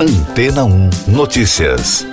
Antena 1 Notícias.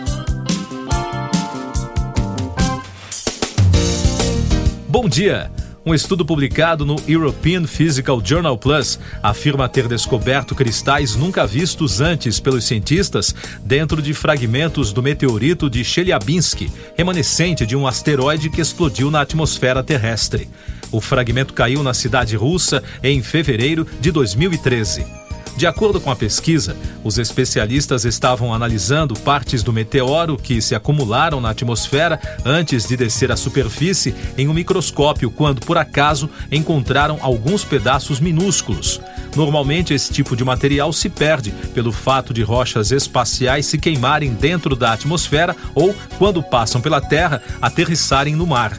Bom dia. Um estudo publicado no European Physical Journal Plus afirma ter descoberto cristais nunca vistos antes pelos cientistas dentro de fragmentos do meteorito de Chelyabinsk, remanescente de um asteroide que explodiu na atmosfera terrestre. O fragmento caiu na cidade russa em fevereiro de 2013. De acordo com a pesquisa, os especialistas estavam analisando partes do meteoro que se acumularam na atmosfera antes de descer à superfície em um microscópio, quando por acaso encontraram alguns pedaços minúsculos. Normalmente, esse tipo de material se perde pelo fato de rochas espaciais se queimarem dentro da atmosfera ou, quando passam pela Terra, aterrissarem no mar.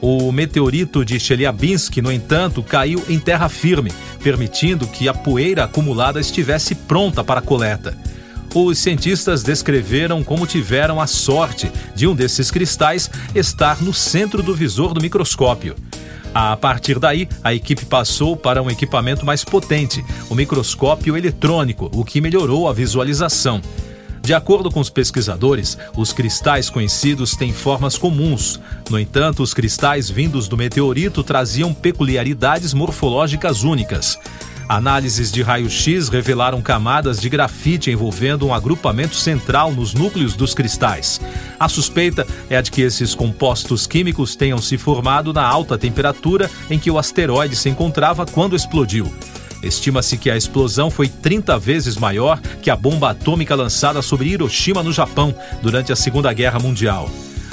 O meteorito de Chelyabinsk, no entanto, caiu em terra firme, permitindo que a poeira acumulada estivesse pronta para a coleta. Os cientistas descreveram como tiveram a sorte de um desses cristais estar no centro do visor do microscópio. A partir daí, a equipe passou para um equipamento mais potente, o microscópio eletrônico, o que melhorou a visualização. De acordo com os pesquisadores, os cristais conhecidos têm formas comuns. No entanto, os cristais vindos do meteorito traziam peculiaridades morfológicas únicas. Análises de raio-x revelaram camadas de grafite envolvendo um agrupamento central nos núcleos dos cristais. A suspeita é a de que esses compostos químicos tenham se formado na alta temperatura em que o asteroide se encontrava quando explodiu. Estima-se que a explosão foi 30 vezes maior que a bomba atômica lançada sobre Hiroshima, no Japão, durante a Segunda Guerra Mundial.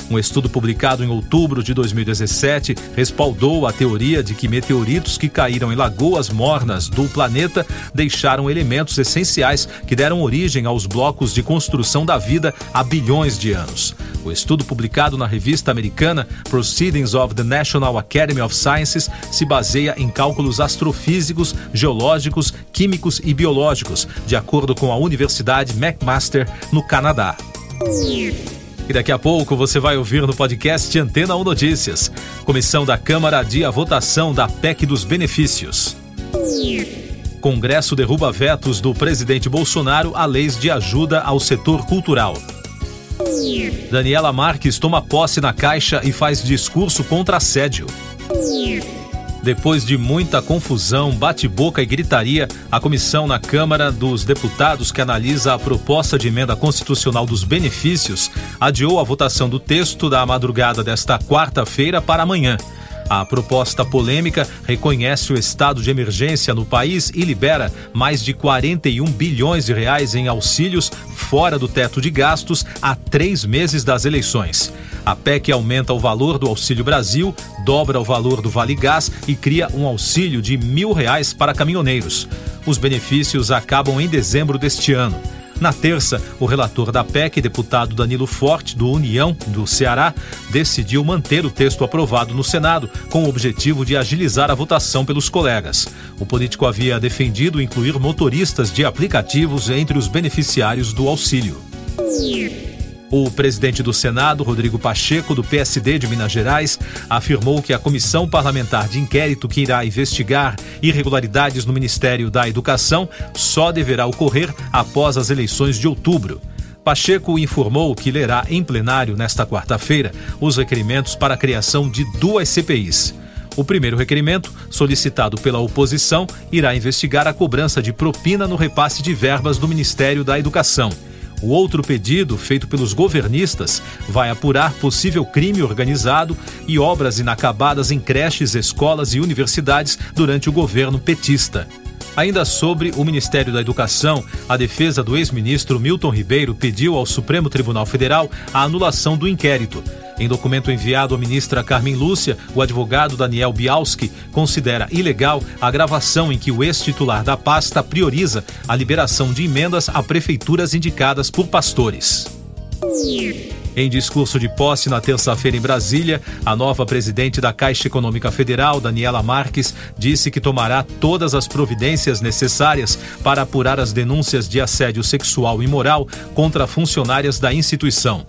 Um estudo publicado em outubro de 2017 respaldou a teoria de que meteoritos que caíram em lagoas mornas do planeta deixaram elementos essenciais que deram origem aos blocos de construção da vida há bilhões de anos. O estudo publicado na revista americana Proceedings of the National Academy of Sciences se baseia em cálculos astrofísicos, geológicos, químicos e biológicos, de acordo com a Universidade McMaster, no Canadá. E daqui a pouco você vai ouvir no podcast Antena 1 Notícias. Comissão da Câmara adia a votação da PEC dos benefícios. Congresso derruba vetos do presidente Bolsonaro a leis de ajuda ao setor cultural. Daniela Marques toma posse na Caixa e faz discurso contra assédio. Depois de muita confusão, bate-boca e gritaria, a comissão na Câmara dos Deputados que analisa a proposta de emenda constitucional dos benefícios adiou a votação do texto da madrugada desta quarta-feira para amanhã. A proposta polêmica reconhece o estado de emergência no país e libera mais de 41 bilhões de reais em auxílios fora do teto de gastos há três meses das eleições. A PEC aumenta o valor do Auxílio Brasil, dobra o valor do Vale Gás e cria um auxílio de mil reais para caminhoneiros. Os benefícios acabam em dezembro deste ano. Na terça, o relator da PEC, deputado Danilo Forte, do União do Ceará, decidiu manter o texto aprovado no Senado, com o objetivo de agilizar a votação pelos colegas. O político havia defendido incluir motoristas de aplicativos entre os beneficiários do auxílio. O presidente do Senado, Rodrigo Pacheco, do PSD de Minas Gerais, afirmou que a comissão parlamentar de inquérito que irá investigar irregularidades no Ministério da Educação só deverá ocorrer após as eleições de outubro. Pacheco informou que lerá em plenário nesta quarta-feira os requerimentos para a criação de duas CPIs. O primeiro requerimento, solicitado pela oposição, irá investigar a cobrança de propina no repasse de verbas do Ministério da Educação. O outro pedido, feito pelos governistas, vai apurar possível crime organizado e obras inacabadas em creches, escolas e universidades durante o governo petista. Ainda sobre o Ministério da Educação, a defesa do ex-ministro Milton Ribeiro pediu ao Supremo Tribunal Federal a anulação do inquérito. Em documento enviado à ministra Carmen Lúcia, o advogado Daniel Bialski considera ilegal a gravação em que o ex-titular da pasta prioriza a liberação de emendas a prefeituras indicadas por pastores. Em discurso de posse na terça-feira em Brasília, a nova presidente da Caixa Econômica Federal, Daniela Marques, disse que tomará todas as providências necessárias para apurar as denúncias de assédio sexual e moral contra funcionárias da instituição.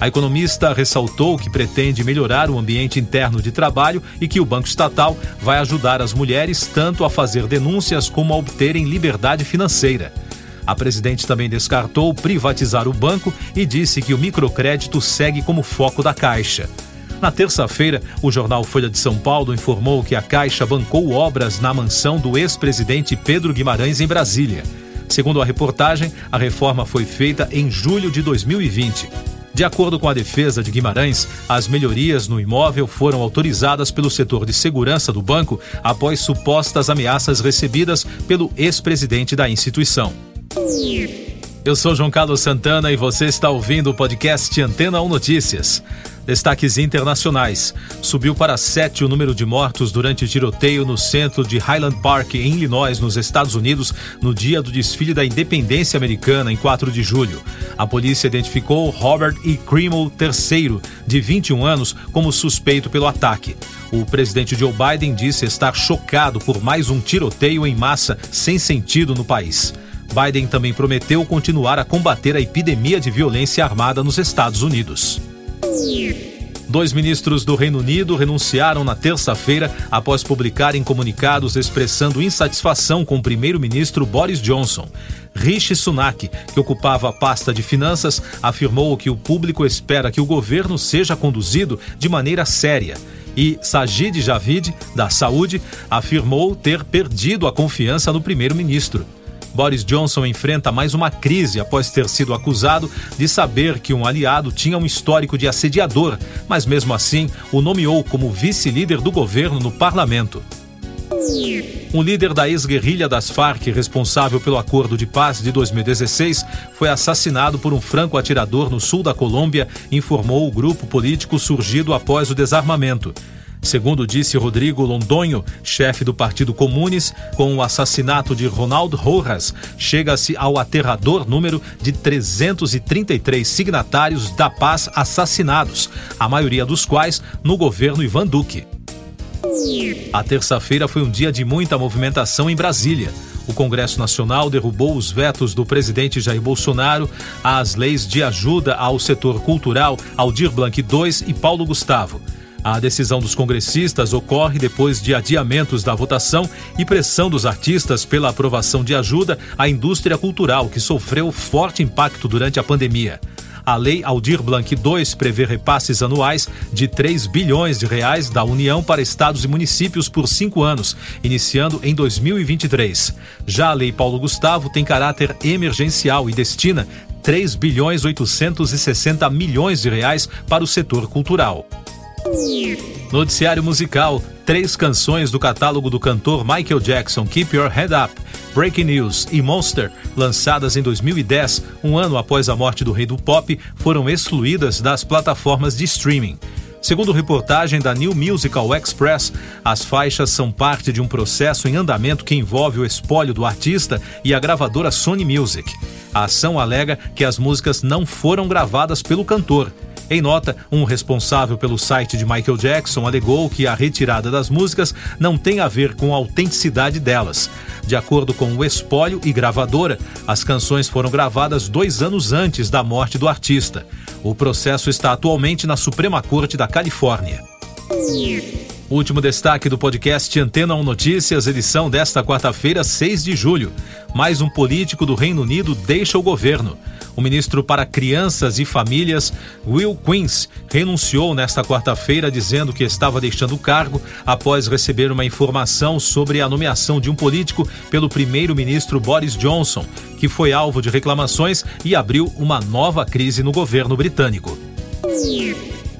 A economista ressaltou que pretende melhorar o ambiente interno de trabalho e que o Banco Estatal vai ajudar as mulheres tanto a fazer denúncias como a obterem liberdade financeira. A presidente também descartou privatizar o banco e disse que o microcrédito segue como foco da Caixa. Na terça-feira, o jornal Folha de São Paulo informou que a Caixa bancou obras na mansão do ex-presidente Pedro Guimarães em Brasília. Segundo a reportagem, a reforma foi feita em julho de 2020. De acordo com a defesa de Guimarães, as melhorias no imóvel foram autorizadas pelo setor de segurança do banco após supostas ameaças recebidas pelo ex-presidente da instituição. Eu sou João Carlos Santana e você está ouvindo o podcast Antena 1 Notícias. Destaques internacionais. Subiu para sete o número de mortos durante tiroteio no centro de Highland Park, em Illinois, nos Estados Unidos, no dia do desfile da independência americana, em 4 de julho. A polícia identificou Robert E. Cremel III, de 21 anos, como suspeito pelo ataque. O presidente Joe Biden disse estar chocado por mais um tiroteio em massa sem sentido no país. Biden também prometeu continuar a combater a epidemia de violência armada nos Estados Unidos. Dois ministros do Reino Unido renunciaram na terça-feira após publicarem comunicados expressando insatisfação com o primeiro-ministro Boris Johnson. Rishi Sunak, que ocupava a pasta de finanças, afirmou que o público espera que o governo seja conduzido de maneira séria. E Sajid Javid, da Saúde, afirmou ter perdido a confiança no primeiro-ministro. Boris Johnson enfrenta mais uma crise após ter sido acusado de saber que um aliado tinha um histórico de assediador, mas mesmo assim o nomeou como vice-líder do governo no parlamento. Um líder da ex-guerrilha das Farc, responsável pelo acordo de paz de 2016, foi assassinado por um franco-atirador no sul da Colômbia, informou o grupo político surgido após o desarmamento. Segundo disse Rodrigo Londonho, chefe do Partido Comunes, com o assassinato de Ronaldo Rojas, chega-se ao aterrador número de 333 signatários da paz assassinados, a maioria dos quais no governo Ivan Duque. A terça-feira foi um dia de muita movimentação em Brasília. O Congresso Nacional derrubou os vetos do presidente Jair Bolsonaro às leis de ajuda ao setor cultural Aldir Blanc II e Paulo Gustavo. A decisão dos congressistas ocorre depois de adiamentos da votação e pressão dos artistas pela aprovação de ajuda à indústria cultural, que sofreu forte impacto durante a pandemia. A Lei Aldir Blanc II prevê repasses anuais de 3 bilhões de reais da União para estados e municípios por cinco anos, iniciando em 2023. Já a Lei Paulo Gustavo tem caráter emergencial e destina 3 bilhões 860 milhões de reais para o setor cultural. Noticiário musical: três canções do catálogo do cantor Michael Jackson, Keep Your Head Up, Breaking News e Monster, lançadas em 2010, um ano após a morte do rei do pop, foram excluídas das plataformas de streaming. Segundo reportagem da New Musical Express, as faixas são parte de um processo em andamento que envolve o espólio do artista e a gravadora Sony Music. A ação alega que as músicas não foram gravadas pelo cantor em nota, um responsável pelo site de Michael Jackson alegou que a retirada das músicas não tem a ver com a autenticidade delas. De acordo com o espólio e gravadora, as canções foram gravadas dois anos antes da morte do artista. O processo está atualmente na Suprema Corte da Califórnia. Último destaque do podcast Antena 1 Notícias, edição desta quarta-feira, 6 de julho. Mais um político do Reino Unido deixa o governo. O ministro para Crianças e Famílias, Will Queens, renunciou nesta quarta-feira dizendo que estava deixando o cargo após receber uma informação sobre a nomeação de um político pelo primeiro-ministro Boris Johnson, que foi alvo de reclamações e abriu uma nova crise no governo britânico.